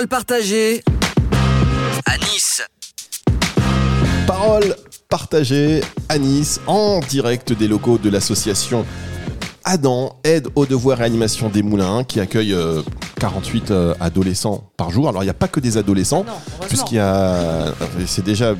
Parole partagée à Nice. Parole partagée à Nice en direct des locaux de l'association Adam, aide aux devoirs et animation des moulins, qui accueille euh, 48 euh, adolescents par jour. Alors il n'y a pas que des adolescents, puisqu'il y a. C'est déjà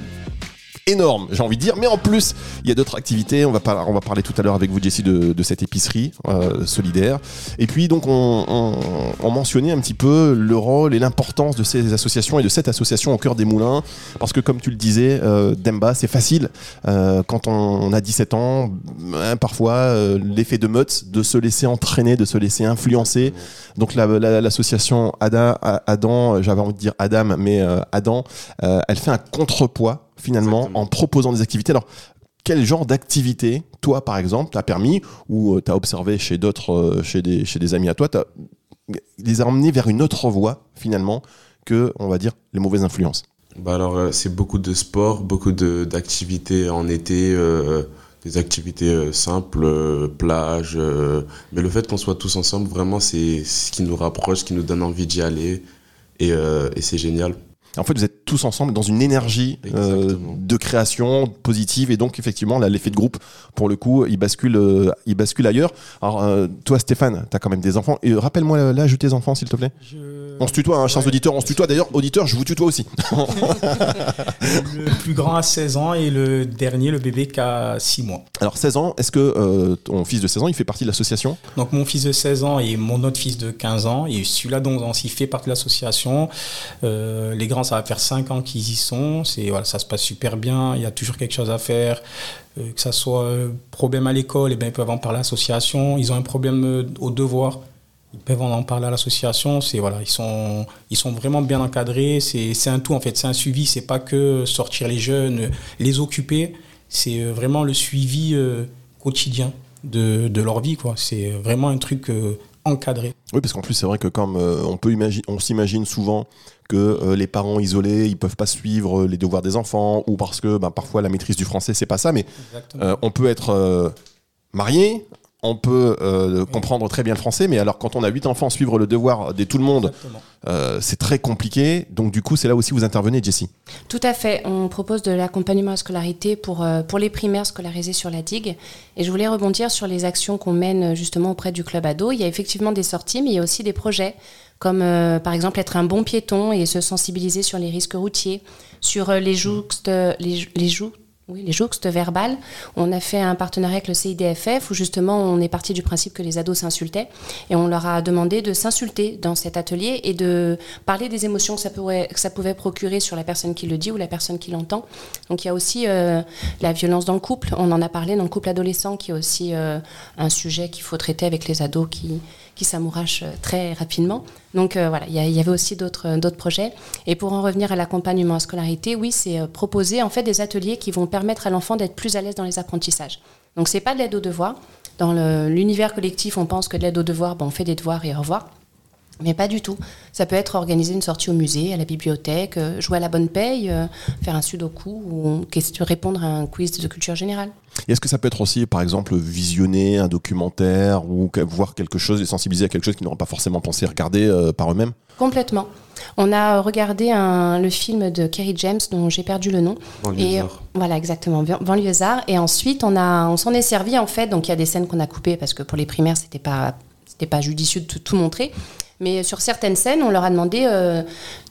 énorme, j'ai envie de dire. Mais en plus, il y a d'autres activités. On va, par- on va parler tout à l'heure avec vous, Jessie, de, de cette épicerie euh, solidaire. Et puis, donc, on, on- on mentionnait un petit peu le rôle et l'importance de ces associations et de cette association au cœur des moulins. Parce que, comme tu le disais, euh, Demba, c'est facile. euh, quand on, a 17 ans, hein, parfois, euh, l'effet de meute, de se laisser entraîner, de se laisser influencer. Donc, la- la- l'association Ada, Adam, j'avais envie de dire Adam, mais euh, Adam, euh, elle fait un contrepoids finalement Exactement. en proposant des activités. Alors, quel genre d'activité, toi par exemple, t'as permis ou tu as observé chez d'autres, euh, chez, des, chez des amis à toi, t'as- les a emmenés vers une autre voie finalement que, on va dire, les mauvaises influences? Bah alors, euh, c'est beaucoup de sport, beaucoup de- d'activités en été, euh, des activités euh, simples, euh, plage. euh, mais le fait qu'on soit tous ensemble, vraiment, c'est ce qui nous rapproche, qui nous donne envie d'y aller. Et, euh, et c'est génial. En fait, vous êtes tous ensemble dans une énergie euh, de création positive et donc effectivement, là, l'effet de groupe, pour le coup, il bascule, euh, il bascule ailleurs. Alors, euh, toi, Stéphane, tu as quand même des enfants. Et rappelle-moi l'âge de tes enfants, s'il te plaît. On se tutoie, hein, chers Ouais. auditeurs, on se tutoie. D'ailleurs, auditeurs, je vous tutoie aussi. Le plus grand a 16 ans et le dernier, le bébé, qui a 6 mois. Alors, 16 ans, est-ce que euh, ton fils de 16 ans, il fait partie de l'association? Donc mon fils de 16 ans et mon autre fils de 15 ans, et celui-là dont on s'y fait partie de l'association. Euh, les grands, ça va faire 5 ans qu'ils y sont. C'est voilà, ça se passe super bien. Il y a toujours quelque chose à faire. Euh, que ça soit euh, problème à l'école, et ben ils peuvent en parler à l'association. Ils ont un problème euh, au devoir. Ils peuvent en parler à l'association. C'est voilà, ils sont ils sont vraiment bien encadrés. C'est c'est un tout en fait. C'est un suivi. C'est pas que sortir les jeunes, les occuper. C'est euh, vraiment le suivi euh, quotidien de, de leur vie. quoi. C'est vraiment un truc euh, encadré. Oui, parce qu'en plus, c'est vrai que comme euh, on peut imaginer, on s'imagine souvent que les parents isolés, ils peuvent pas suivre les devoirs des enfants, ou parce que ben, parfois la maîtrise du français, c'est pas ça, mais on peut être marié, on peut euh, comprendre très bien le français, mais alors quand on a huit enfants, suivre le devoir de tout le monde, euh, c'est très compliqué. Donc du coup, c'est là aussi où vous intervenez, Jessie. Tout à fait. On propose de l'accompagnement à la scolarité pour, euh, pour les primaires scolarisés sur la digue. Et je voulais rebondir sur les actions qu'on mène justement auprès du club ado. Il y a effectivement des sorties, mais il y a aussi des projets comme euh, par exemple être un bon piéton et se sensibiliser sur les risques routiers, sur euh, les jouxtes, les, les jou- oui, les jouxtes verbales. On a fait un partenariat avec le CIDFF où justement on est parti du principe que les ados s'insultaient et on leur a demandé de s'insulter dans cet atelier et de parler des émotions que ça, pourrait, que pouvait procurer sur la personne qui le dit ou la personne qui l'entend. Donc il y a aussi euh, la violence dans le couple. On en a parlé dans le couple adolescent qui est aussi euh, un sujet qu'il faut traiter avec les ados qui, qui s'amourachent euh, très rapidement. Donc euh, voilà, il y, avait aussi d'autres euh, d'autres projets. Et pour en revenir à l'accompagnement à scolarité, oui, c'est proposer en fait des ateliers qui vont permettre à l'enfant d'être plus à l'aise dans les apprentissages. Donc c'est pas de l'aide aux devoirs. Dans l'univers collectif, on pense que de l'aide aux devoirs, ben, on fait des devoirs et au revoir. Mais pas du tout. Ça peut être organiser une sortie au musée, à la bibliothèque, euh, jouer à la bonne paye, euh, faire un sudoku ou répondre à un quiz de culture générale. Est-ce que ça peut être aussi, par exemple, visionner un documentaire ou voir quelque chose et sensibiliser à quelque chose qu'ils n'auraient pas forcément pensé regarder euh, par eux-mêmes? Complètement. On a regardé un- le film de Kerry James dont j'ai perdu le nom. Et voilà, exactement, Ban- banlieusard. Et ensuite, on, a, on s'en est servi en fait. Donc il y a des scènes qu'on a coupées parce que pour les primaires, c'était pas, c'était pas judicieux de tout, tout montrer. Mais sur certaines scènes, on leur a demandé euh,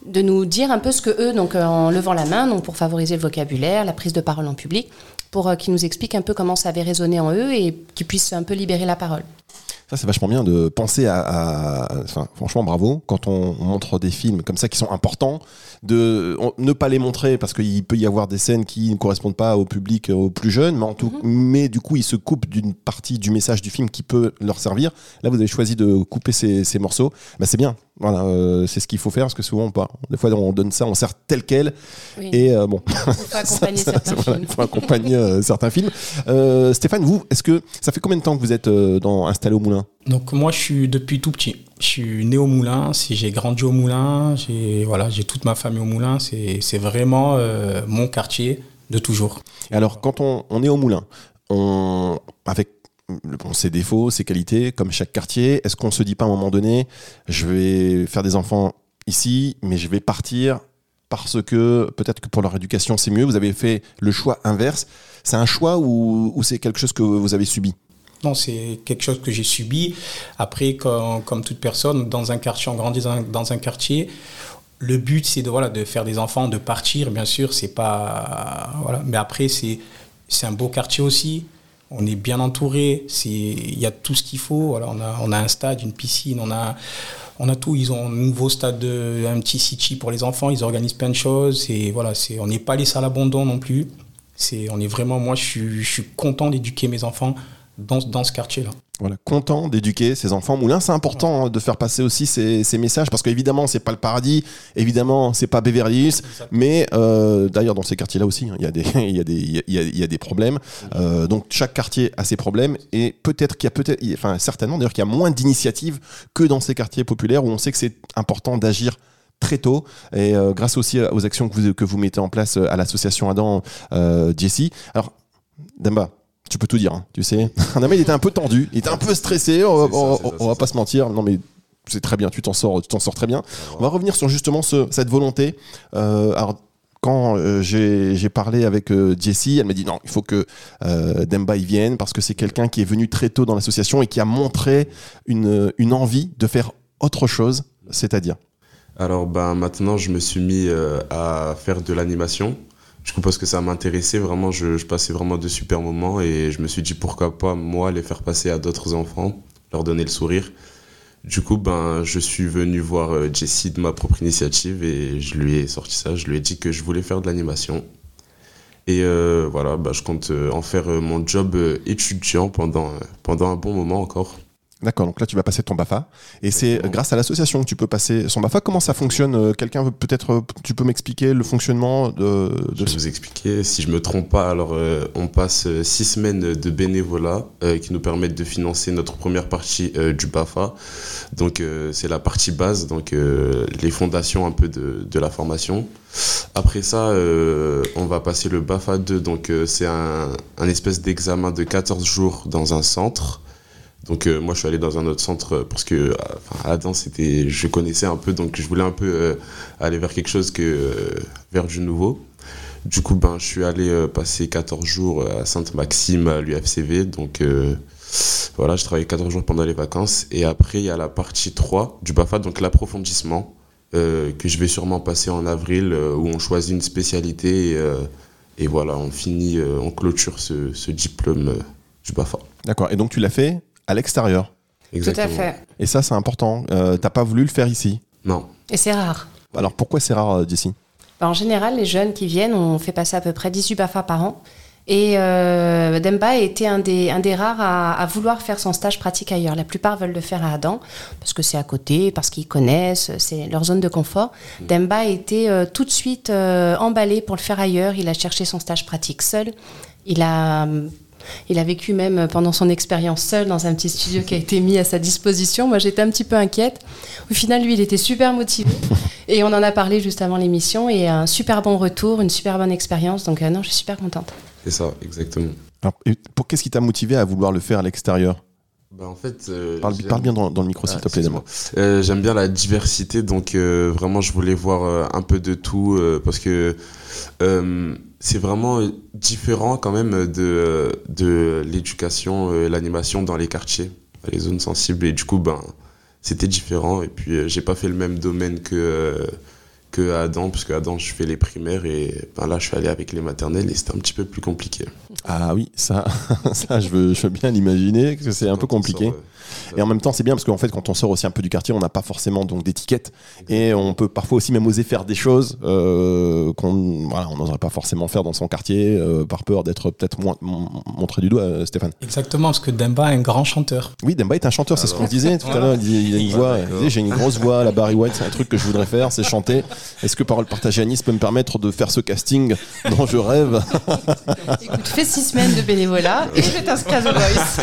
de nous dire un peu ce que eux, donc euh, en levant la main, donc pour favoriser le vocabulaire, la prise de parole en public, pour euh, qu'ils nous expliquent un peu comment ça avait résonné en eux et qu'ils puissent un peu libérer la parole. Ça, c'est vachement bien de penser à. à- enfin, franchement, bravo. Quand on, on montre des films comme ça qui sont importants, de on- ne pas les montrer parce qu'il peut y avoir des scènes qui ne correspondent pas au public, euh, aux plus jeunes, mais, en tout, mais du coup, ils se coupent d'une partie du message du film qui peut leur servir. Là, vous avez choisi de couper ces, ces morceaux. Bah, c'est bien. Voilà, euh, c'est ce qu'il faut faire parce que souvent, pas. Des fois, on donne ça, on sert tel quel. Oui. Et euh, bon, Il faut accompagner ça, certains films. il faut accompagner euh, certains films. Stéphane, vous, est-ce que ça fait combien de temps que vous êtes euh, dans, installé au Moulin? Donc moi, je suis depuis tout petit. Je suis né au Moulin, si j'ai grandi au Moulin, j'ai voilà, j'ai toute ma famille au Moulin. C'est c'est vraiment euh, mon quartier de toujours. Et alors, quand on, on est au moulin, on, avec ses défauts, ses qualités, comme chaque quartier, est-ce qu'on se dit pas à un moment donné, je vais faire des enfants ici, mais je vais partir parce que peut-être que pour leur éducation c'est mieux. Vous avez fait le choix inverse. C'est un choix ou, c'est quelque chose que vous avez subi? Non, c'est quelque chose que j'ai subi. Après, comme, toute personne, dans un quartier, on grandit dans un, quartier. Le but, c'est de, voilà, de faire des enfants, de partir, bien sûr. C'est pas. Mais après, c'est un beau quartier aussi. On est bien entouré. Il y a tout ce qu'il faut. On, a, un stade, une piscine, on a, on a tout. Ils ont un nouveau stade, de, un petit city pour les enfants. Ils organisent plein de choses. Et voilà, on n'est pas laissé à l'abandon non plus. On est vraiment, moi, je suis content d'éduquer mes enfants dans, dans ce quartier-là. Voilà, content d'éduquer ses enfants. Moulin, c'est important hein, de faire passer aussi ces, ces messages parce qu'évidemment, c'est pas le paradis, évidemment, c'est pas Beverly Hills, mais euh, d'ailleurs, dans ces quartiers-là aussi, hein, il y, a des, y, y, y a problèmes. Euh, donc, chaque quartier a ses problèmes et peut-être qu'il y a peut-être, enfin, certainement d'ailleurs, qu'il y a moins d'initiatives que dans ces quartiers populaires où on sait que c'est important d'agir très tôt et euh, grâce aussi aux actions que vous, que vous mettez en place à l'association Adam Jessie. Alors, Demba, tu peux tout dire, hein, tu sais. il était un peu tendu, il était un peu stressé, on, va pas se mentir. Non, mais c'est très bien, tu t'en sors, tu t'en sors très bien. On va revenir sur justement ce, cette volonté. Euh, alors, quand euh, j'ai parlé avec euh, Jessie, elle m'a dit non, il faut que euh, Demba y vienne parce que c'est quelqu'un qui est venu très tôt dans l'association et qui a montré une, une envie de faire autre chose, c'est-à-dire. Alors, ben, maintenant, je me suis mis à faire de l'animation. Du coup, parce que ça m'intéressait vraiment, je, passais vraiment de super moments et je me suis dit pourquoi pas moi les faire passer à d'autres enfants, leur donner le sourire. Du coup, ben, je suis venu voir euh, Jessie de ma propre initiative et je lui ai sorti ça. Je lui ai dit que je voulais faire de l'animation. Et euh, voilà, ben, je compte euh, en faire mon job étudiant pendant, pendant un bon moment encore. D'accord, donc là tu vas passer ton BAFA. Et c'est grâce à l'association que tu peux passer son BAFA. Comment ça fonctionne euh, Quelqu'un veut peut-être, euh, tu peux m'expliquer le fonctionnement de, de... Je vais vous expliquer. Si je me trompe pas, alors euh, on passe six semaines de bénévolat qui nous permettent de financer notre première partie du BAFA. Donc c'est la partie base, donc les fondations un peu de, de la formation. Après ça, on va passer le BAFA 2, donc c'est un, un espèce d'examen de 14 jours dans un centre. Donc euh, moi je suis allé dans un autre centre euh, parce que euh, à Adam c'était je connaissais un peu donc je voulais un peu aller vers quelque chose que vers du nouveau. Du coup ben je suis allé passer 14 jours à Sainte-Maxime à l'UFCV donc voilà, je travaillais 14 jours pendant les vacances et après il y a la partie 3 du BAFA donc l'approfondissement que je vais sûrement passer en avril où on choisit une spécialité et, et voilà, on finit on clôture ce, ce diplôme du BAFA. D'accord. Et donc tu l'as fait à l'extérieur. Tout à fait. Et ça, c'est important. Euh, T'as pas voulu le faire ici Non. Et c'est rare. Alors pourquoi c'est rare d'ici bah, En général, les jeunes qui viennent, on fait passer à peu près 18 BAFA par an. Et euh, Demba était un des, un des rares à, vouloir faire son stage pratique ailleurs. La plupart veulent le faire à Adam, parce que c'est à côté, parce qu'ils connaissent, c'est leur zone de confort. Demba a été euh, tout de suite euh, emballé pour le faire ailleurs. Il a cherché son stage pratique seul. Il a il a vécu même pendant son expérience seul dans un petit studio qui a été mis à sa disposition. Moi, j'étais un petit peu inquiète. Au final, lui, il était super motivé. Et on en a parlé juste avant l'émission. Et un super bon retour, une super bonne expérience. Donc, euh, non, je suis super contente. C'est ça, exactement. pour qu'est-ce qui t'a motivé à vouloir le faire à l'extérieur? Bah en fait, euh, parle, bien dans, le micro, s'il ah, te plaît. Euh, J'aime bien la diversité, donc euh, vraiment, je voulais voir un peu de tout parce que c'est vraiment différent quand même de, de l'éducation et l'animation dans les quartiers, les zones sensibles. Et du coup, ben, c'était différent. Et puis, j'ai pas fait le même domaine que que Adam, parce que Adam, je fais les primaires et ben là, je suis allé avec les maternelles et c'était un petit peu plus compliqué. Ah oui, ça, ça je, veux, je veux bien l'imaginer, que c'est un peu compliqué. Et en même temps, c'est bien parce qu'en fait, quand on sort aussi un peu du quartier, on n'a pas forcément donc d'étiquette et on peut parfois aussi même oser faire des choses euh, qu'on voilà, on n'oserait pas forcément faire dans son quartier euh, par peur d'être peut-être montré du doigt, euh, Stéphane. Exactement, parce que Demba est un grand chanteur. Oui, Demba est un chanteur, c'est ce qu'on disait tout à l'heure. Il, a une voix, j'ai une grosse voix, la Barry White, c'est un truc que je voudrais faire, c'est chanter. Est-ce que Parole partagée à Nice peut me permettre de faire ce casting dont je rêve Écoute, fais six semaines de bénévolat et je t'inscris au Voice.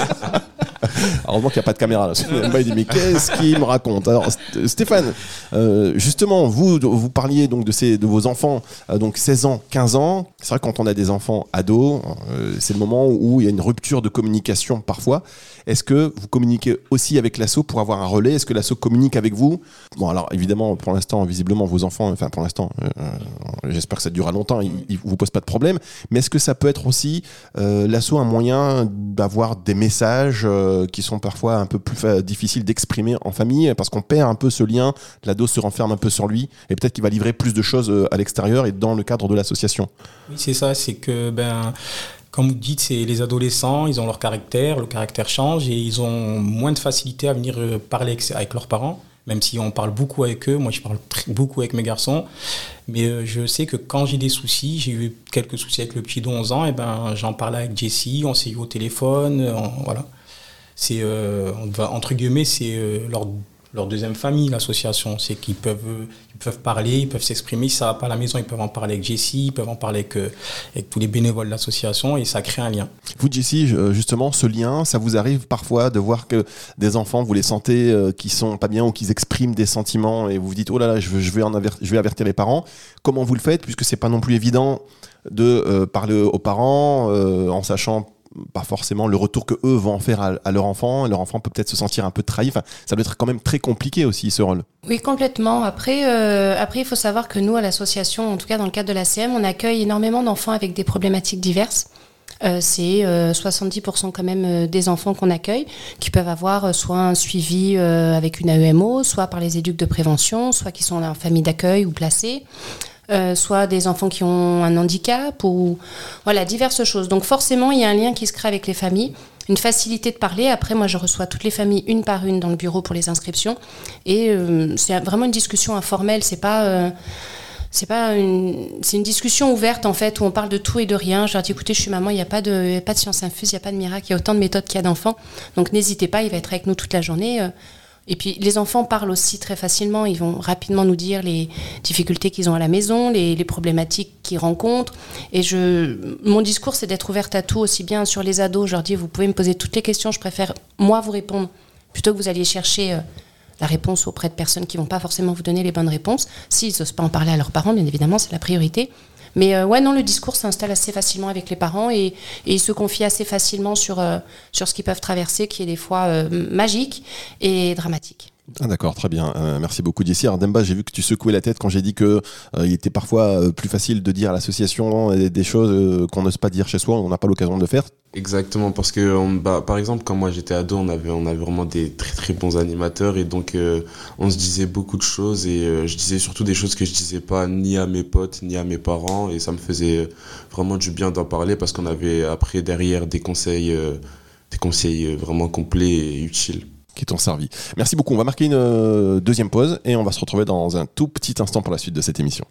Heureusement qu'il n'y a pas de caméra là. Il dit mais qu'est-ce qu'il me raconte Alors Stéphane, euh, justement, vous vous parliez donc de ces de vos enfants, euh, donc 16 ans, 15 ans. C'est vrai quand on a des enfants ados, euh, c'est le moment où il y a une rupture de communication parfois. Est-ce que vous communiquez aussi avec l'asso pour avoir un relais? Est-ce que l'asso communique avec vous? Bon alors évidemment pour l'instant visiblement vos enfants, enfin pour l'instant, j'espère que ça durera longtemps, ils, ils vous posent pas de problème. Mais est-ce que ça peut être aussi l'asso un moyen d'avoir des messages qui sont parfois un peu plus difficiles d'exprimer en famille parce qu'on perd un peu ce lien, l'ado se renferme un peu sur lui et peut-être qu'il va livrer plus de choses euh, à l'extérieur et dans le cadre de l'association? Oui, c'est ça, c'est que ben comme vous dites, c'est les adolescents, ils ont leur caractère, le caractère change et ils ont moins de facilité à venir euh, parler avec leurs parents même si on parle beaucoup avec eux. Moi, je parle beaucoup avec mes garçons. Mais euh, je sais que quand j'ai des soucis, j'ai eu quelques soucis avec le petit de 11 ans, et ben, j'en parlais avec Jessie, on s'est eu au téléphone, voilà c'est euh, entre guillemets c'est euh, leur, leur, deuxième famille l'association c'est qu'ils peuvent ils peuvent parler ils peuvent s'exprimer. Si ça va pas à la maison ils peuvent en parler avec Jessie ils peuvent en parler avec, euh, tous les bénévoles de l'association et ça crée un lien. Vous Jessie justement ce lien ça vous arrive parfois de voir que des enfants vous les sentez qui sont pas bien ou qui expriment des sentiments et vous vous dites oh là là je je vais, avertir, les parents. Comment vous le faites puisque c'est pas non plus évident de parler aux parents en sachant pas forcément le retour que eux vont en faire à, leur enfant. leur enfant peut peut-être se sentir un peu trahi. Ça doit être quand même très compliqué aussi ce rôle. Oui, complètement. Après, euh, après, il faut savoir que nous, à l'association, en tout cas dans le cadre de la CM, on accueille énormément d'enfants avec des problématiques diverses. Euh, c'est 70% euh, quand même des enfants qu'on accueille qui peuvent avoir soit un suivi avec une AEMO, soit par les éduques de prévention, soit qui sont en famille d'accueil ou placés. Euh, soit des enfants qui ont un handicap ou voilà diverses choses. Donc forcément, il y a un lien qui se crée avec les familles, une facilité de parler. Après, moi, je reçois toutes les familles une par une dans le bureau pour les inscriptions et euh, c'est vraiment une discussion informelle. C'est pas euh, c'est pas une c'est une discussion ouverte en fait où on parle de tout et de rien. Je leur dis écoutez, je suis maman, il n'y a pas de pas de science infuse, il n'y a pas de miracle, il y a autant de méthodes qu'il y a d'enfants. Donc n'hésitez pas, il va être avec nous toute la journée. Et puis les enfants parlent aussi très facilement, ils vont rapidement nous dire les difficultés qu'ils ont à la maison, les, problématiques qu'ils rencontrent. Et je, mon discours, c'est d'être ouverte à tout, aussi bien sur les ados. Je leur dis, vous pouvez me poser toutes les questions, je préfère moi vous répondre, plutôt que vous alliez chercher euh, la réponse auprès de personnes qui vont pas forcément vous donner les bonnes réponses. S'ils n'osent pas en parler à leurs parents, bien évidemment, c'est la priorité. Mais euh, ouais, non, le discours s'installe assez facilement avec les parents et, ils se confient assez facilement sur, euh, sur ce qu'ils peuvent traverser, qui est des fois euh, magique et dramatique. Ah d'accord, très bien. merci beaucoup. Alors Demba, j'ai vu que tu secouais la tête quand j'ai dit que il était parfois plus facile de dire à l'association des, choses qu'on n'ose pas dire chez soi, on n'a pas l'occasion de le faire. Exactement, parce que bah, par exemple, quand moi j'étais ado, on avait, on avait vraiment des très très bons animateurs et donc euh, on se disait beaucoup de choses et euh, je disais surtout des choses que je disais pas ni à mes potes ni à mes parents et ça me faisait vraiment du bien d'en parler parce qu'on avait après derrière des conseils, euh, des conseils vraiment complets et utiles qui t'ont servi. Merci beaucoup. On va marquer une deuxième pause et on va se retrouver dans un tout petit instant pour la suite de cette émission.